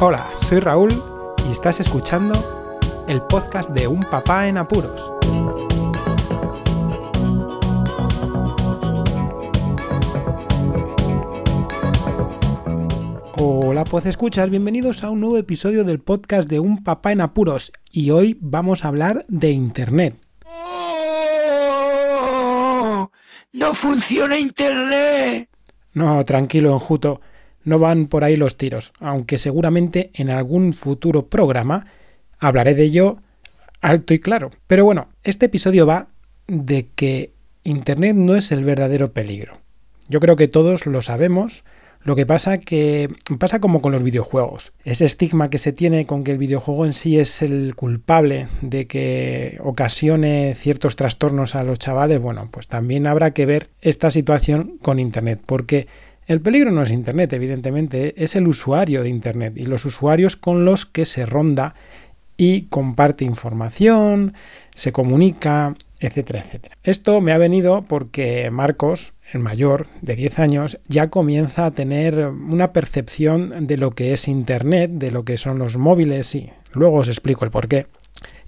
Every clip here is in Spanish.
Hola, soy Raúl y estás escuchando el podcast de Un Papá en Apuros. Hola, pues escuchas, bienvenidos a un nuevo episodio del podcast de Un Papá en Apuros y hoy vamos a hablar de Internet. ¡Oh! ¡No funciona Internet! No, tranquilo, enjuto no van por ahí los tiros, aunque seguramente en algún futuro programa hablaré de ello alto y claro. Pero bueno, este episodio va de que Internet no es el verdadero peligro. Yo creo que todos lo sabemos, lo que pasa que pasa como con los videojuegos. Ese estigma que se tiene con que el videojuego en sí es el culpable de que ocasione ciertos trastornos a los chavales, bueno, pues también habrá que ver esta situación con Internet, porque el peligro no es Internet, evidentemente, es el usuario de Internet y los usuarios con los que se ronda y comparte información, se comunica, etcétera, etcétera. Esto me ha venido porque Marcos, el mayor, de 10 años, ya comienza a tener una percepción de lo que es Internet, de lo que son los móviles y luego os explico el por qué.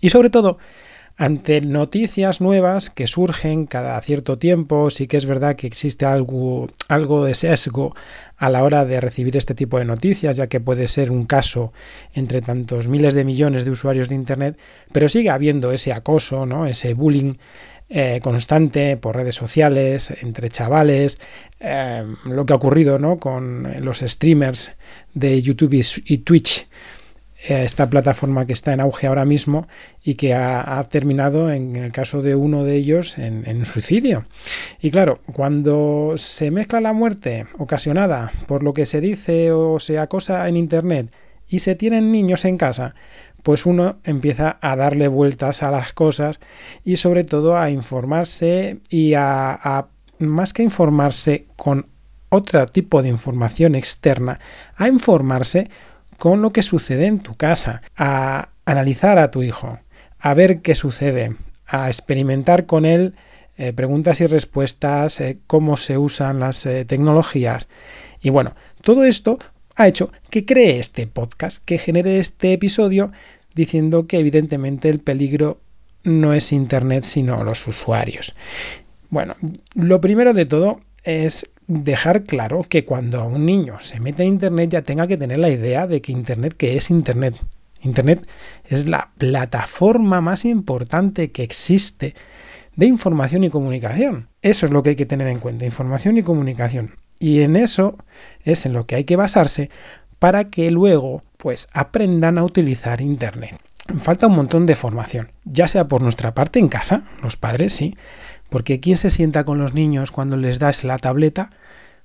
Y sobre todo, ante noticias nuevas que surgen cada cierto tiempo, sí que es verdad que existe algo, algo de sesgo a la hora de recibir este tipo de noticias, ya que puede ser un caso entre tantos miles de millones de usuarios de Internet, pero sigue habiendo ese acoso, ¿no? ese bullying eh, constante por redes sociales, entre chavales, eh, lo que ha ocurrido ¿no? con los streamers de YouTube y Twitch esta plataforma que está en auge ahora mismo y que ha, terminado, en el caso de uno de ellos, en, en, suicidio. Y claro, cuando se mezcla la muerte ocasionada por lo que se dice o se acosa en Internet y se tienen niños en casa, pues uno empieza a darle vueltas a las cosas y sobre todo a informarse y a, a más que informarse con otro tipo de información externa, a informarse con lo que sucede en tu casa, a analizar a tu hijo, a ver qué sucede, a experimentar con él eh, preguntas y respuestas, eh, cómo se usan las eh, tecnologías. Y bueno, todo esto ha hecho que cree este podcast, que genere este episodio diciendo que evidentemente el peligro no es Internet sino los usuarios. Bueno, lo primero de todo es dejar claro que cuando un niño se mete a Internet ya tenga que tener la idea de que Internet, que es Internet. Internet es la plataforma más importante que existe de información y comunicación. Eso es lo que hay que tener en cuenta, información y comunicación. Y en eso es en lo que hay que basarse para que luego pues aprendan a utilizar Internet. Falta un montón de formación, ya sea por nuestra parte en casa, los padres sí, porque ¿quién se sienta con los niños cuando les das la tableta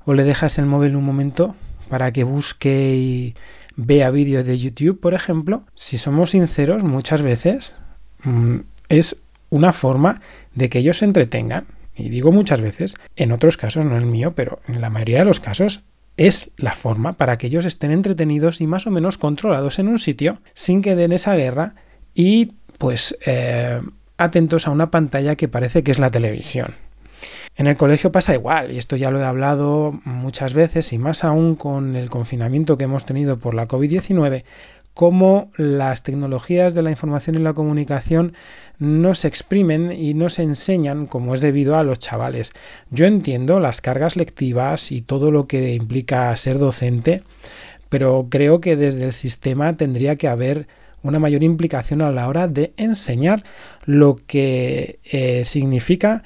o le dejas el móvil un momento para que busque y vea vídeos de YouTube, por ejemplo? Si somos sinceros, muchas veces mm, es una forma de que ellos se entretengan. Y digo muchas veces, en otros casos no es mío, pero en la mayoría de los casos es la forma para que ellos estén entretenidos y más o menos controlados en un sitio sin que den esa guerra y pues eh, atentos a una pantalla que parece que es la televisión. En el colegio pasa igual, y esto ya lo he hablado muchas veces, y más aún con el confinamiento que hemos tenido por la COVID-19, cómo las tecnologías de la información y la comunicación no se exprimen y no se enseñan como es debido a los chavales. Yo entiendo las cargas lectivas y todo lo que implica ser docente, pero creo que desde el sistema tendría que haber una mayor implicación a la hora de enseñar lo que eh, significa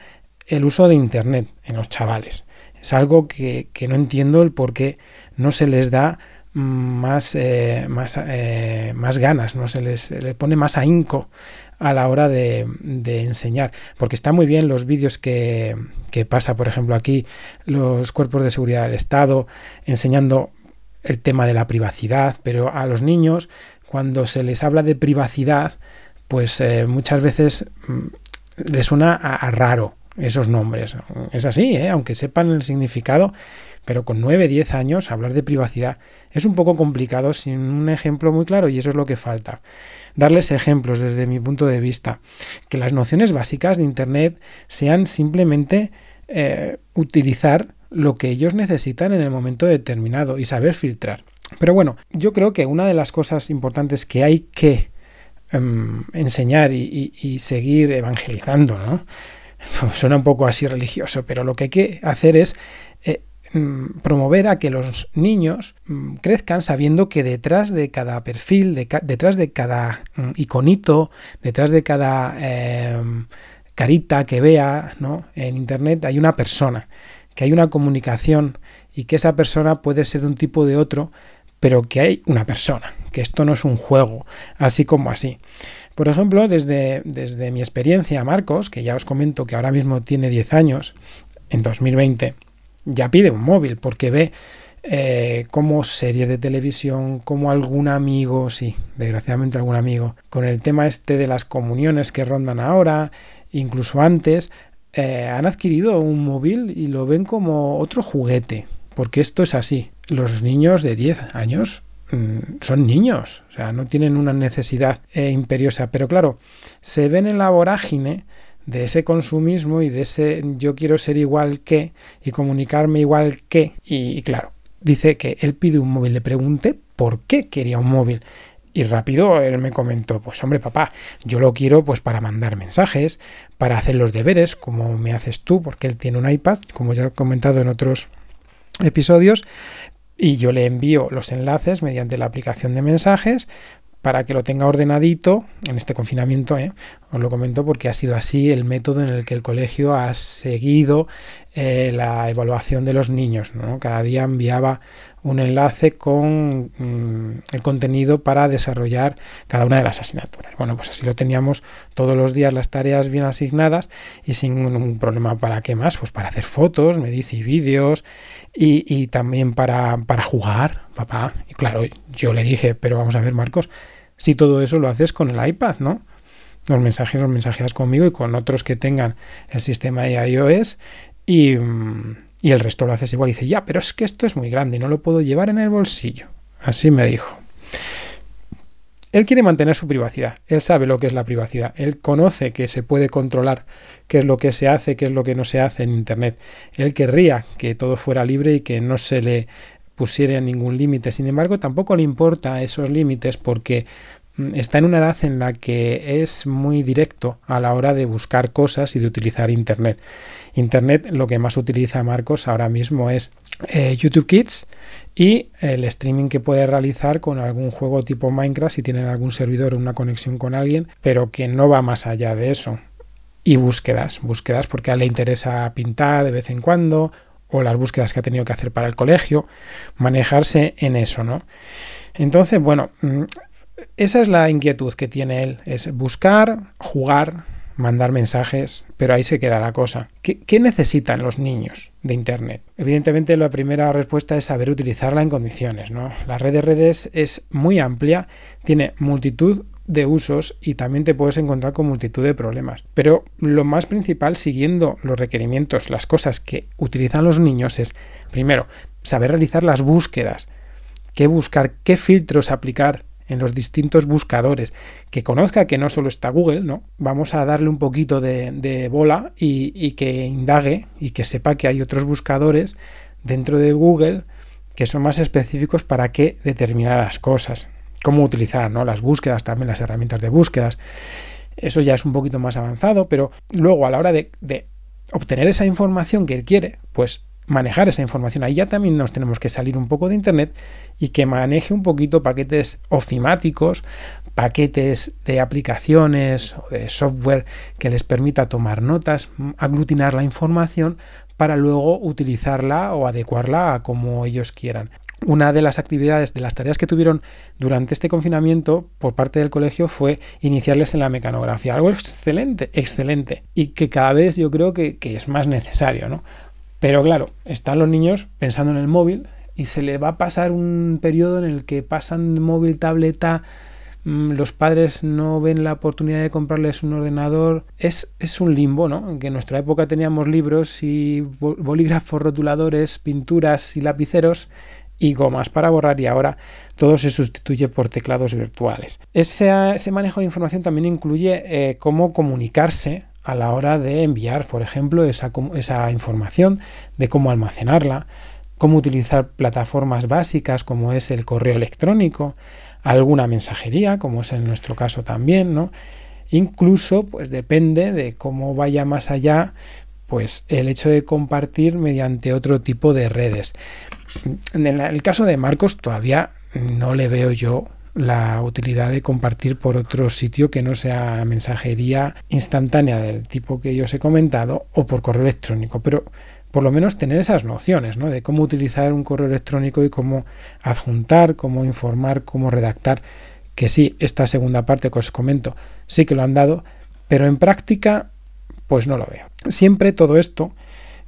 el uso de Internet en los chavales. Es algo que, no entiendo el por qué no se les da más, eh, más, eh, más ganas, no se les, le pone más ahínco a la hora de, enseñar. Porque está muy bien los vídeos que, que pasa, por ejemplo, aquí los cuerpos de seguridad del Estado enseñando el tema de la privacidad, pero a los niños cuando se les habla de privacidad, pues eh, muchas veces mm, les suena a, raro esos nombres. Es así, ¿eh? aunque sepan el significado, pero con 9, 10 años hablar de privacidad es un poco complicado sin un ejemplo muy claro y eso es lo que falta. Darles ejemplos desde mi punto de vista. Que las nociones básicas de Internet sean simplemente eh, utilizar lo que ellos necesitan en el momento determinado y saber filtrar. Pero bueno, yo creo que una de las cosas importantes que hay que em, enseñar y, seguir evangelizando, ¿no? Suena un poco así religioso, pero lo que hay que hacer es eh, mm, promover a que los niños mm, crezcan sabiendo que detrás de cada perfil, detrás de cada iconito, detrás de cada em, carita que vea ¿no? en Internet hay una persona, que hay una comunicación y que esa persona puede ser de un tipo o de otro, pero que hay una persona, que esto no es un juego, así como así. Por ejemplo, desde, desde mi experiencia, Marcos, que ya os comento que ahora mismo tiene 10 años, en 2020, ya pide un móvil porque ve eh, como series de televisión, como algún amigo, sí, desgraciadamente algún amigo, con el tema este de las comuniones que rondan ahora, incluso antes, eh, han adquirido un móvil y lo ven como otro juguete, porque esto es así. Los niños de 10 años mm, son niños, o sea, no tienen una necesidad eh, imperiosa, pero claro, se ven en la vorágine de ese consumismo y de ese yo quiero ser igual que y comunicarme igual que. Y, claro, dice que él pide un móvil, le pregunté por qué quería un móvil. Y rápido él me comentó, pues hombre papá, yo lo quiero pues para mandar mensajes, para hacer los deberes, como me haces tú, porque él tiene un iPad, como ya he comentado en otros episodios, y yo le envío los enlaces mediante la aplicación de mensajes para que lo tenga ordenadito en este confinamiento, ¿eh? os lo comento porque ha sido así el método en el que el colegio ha seguido eh, la evaluación de los niños. Cada día enviaba un enlace con mm, el contenido para desarrollar cada una de las asignaturas. Bueno, pues así lo teníamos todos los días las tareas bien asignadas y sin un problema para qué más, pues para hacer fotos, me y vídeos y, también para, para jugar, papá. Y claro, yo le dije, pero vamos a ver, Marcos, si todo eso lo haces con el iPad, ¿no? Los mensajes los mensajeas conmigo y con otros que tengan el sistema de iOS y, mm, y el resto lo haces igual. Y dice, ya, pero es que esto es muy grande y no lo puedo llevar en el bolsillo. Así me dijo. Él quiere mantener su privacidad, él sabe lo que es la privacidad, él conoce que se puede controlar qué es lo que se hace, qué es lo que no se hace en Internet. Él querría que todo fuera libre y que no se le pusiera ningún límite. Sin embargo, tampoco le importa esos límites porque mm, está en una edad en la que es muy directo a la hora de buscar cosas y de utilizar Internet. Internet lo que más utiliza Marcos ahora mismo es eh, YouTube Kids y el streaming que puede realizar con algún juego tipo Minecraft si tienen algún servidor o una conexión con alguien, pero que no va más allá de eso. Y búsquedas, búsquedas porque a él le interesa pintar de vez en cuando o las búsquedas que ha tenido que hacer para el colegio, manejarse en eso, ¿no? Entonces, bueno, mm, esa es la inquietud que tiene él, es buscar, jugar, mandar mensajes, pero ahí se queda la cosa. ¿Qué, necesitan los niños de Internet? Evidentemente la primera respuesta es saber utilizarla en condiciones. ¿no? La red de redes es muy amplia, tiene multitud de usos y también te puedes encontrar con multitud de problemas. Pero lo más principal, siguiendo los requerimientos, las cosas que utilizan los niños es, primero, saber realizar las búsquedas, qué buscar, qué filtros aplicar en los distintos buscadores, que conozca que no solo está Google, ¿no? Vamos a darle un poquito de, bola y, que indague y que sepa que hay otros buscadores dentro de Google que son más específicos para qué determinadas cosas. Cómo utilizar, ¿no? Las búsquedas, también las herramientas de búsquedas. Eso ya es un poquito más avanzado, pero luego a la hora de, de obtener esa información que él quiere, pues manejar esa información. Ahí ya también nos tenemos que salir un poco de Internet y que maneje un poquito paquetes ofimáticos, paquetes de aplicaciones o de software que les permita tomar notas, aglutinar la información para luego utilizarla o adecuarla a como ellos quieran. Una de las actividades, de las tareas que tuvieron durante este confinamiento por parte del colegio fue iniciarles en la mecanografía. Algo excelente, excelente. Y que cada vez yo creo que, que es más necesario, ¿no? Pero claro, están los niños pensando en el móvil y se le va a pasar un periodo en el que pasan móvil, tableta, mm, los padres no ven la oportunidad de comprarles un ordenador. Es, es un limbo, ¿no? En que en nuestra época teníamos libros y bolígrafos, rotuladores, pinturas y lapiceros y gomas para borrar y ahora todo se sustituye por teclados virtuales. Ese, manejo de información también incluye eh, cómo comunicarse a la hora de enviar, por ejemplo, esa, esa información, de cómo almacenarla. cómo utilizar plataformas básicas como es el correo electrónico, alguna mensajería, como es en nuestro caso también, ¿no? Incluso, pues depende de cómo vaya más allá, pues el hecho de compartir mediante otro tipo de redes. En el caso de Marcos todavía no le veo yo la utilidad de compartir por otro sitio que no sea mensajería instantánea del tipo que yo os he comentado o por correo electrónico, pero por lo menos tener esas nociones ¿no? de cómo utilizar un correo electrónico y cómo adjuntar, cómo informar, cómo redactar, que sí, esta segunda parte que os comento sí que lo han dado, pero en práctica pues no lo veo. Siempre todo esto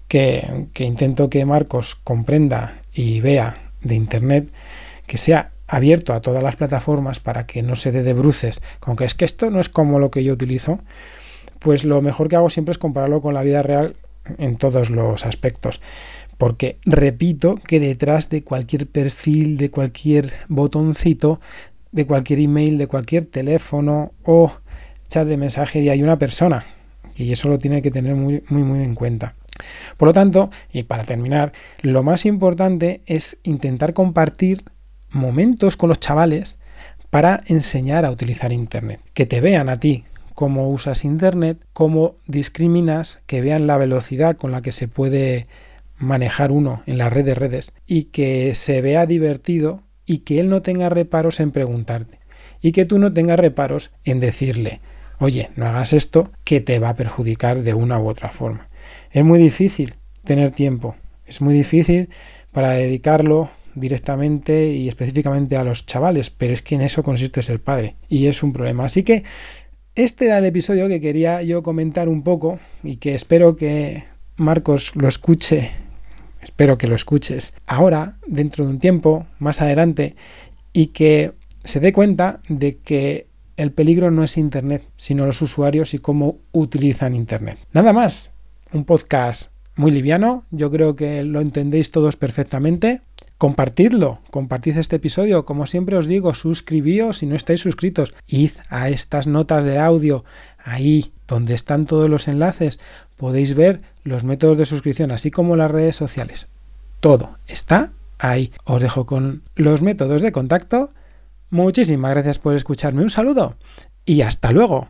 que, que intento que Marcos comprenda y vea de Internet, que sea abierto a todas las plataformas para que no se dé de bruces con que es que esto no es como lo que yo utilizo, pues lo mejor que hago siempre es compararlo con la vida real en todos los aspectos. Porque repito que detrás de cualquier perfil, de cualquier botoncito, de cualquier email, de cualquier teléfono o chat de mensajería hay una persona. Y eso lo tiene que tener muy, muy, muy en cuenta. Por lo tanto, y para terminar, lo más importante es intentar compartir momentos con los chavales para enseñar a utilizar Internet. Que te vean a ti cómo usas Internet, cómo discriminas, que vean la velocidad con la que se puede manejar uno en la red de redes y que se vea divertido y que él no tenga reparos en preguntarte y que tú no tengas reparos en decirle, oye, no hagas esto que te va a perjudicar de una u otra forma. Es muy difícil tener tiempo, es muy difícil para dedicarlo directamente y específicamente a los chavales, pero es que en eso consiste ser padre y es un problema. Así que este era el episodio que quería yo comentar un poco y que espero que Marcos lo escuche, espero que lo escuches ahora, dentro de un tiempo, más adelante, y que se dé cuenta de que el peligro no es Internet, sino los usuarios y cómo utilizan Internet. Nada más, un podcast muy liviano, yo creo que lo entendéis todos perfectamente. Compartidlo, compartid este episodio. Como siempre os digo, suscribíos si no estáis suscritos. Id a estas notas de audio, ahí donde están todos los enlaces. Podéis ver los métodos de suscripción, así como las redes sociales. Todo está ahí. Os dejo con los métodos de contacto. Muchísimas gracias por escucharme. Un saludo y hasta luego.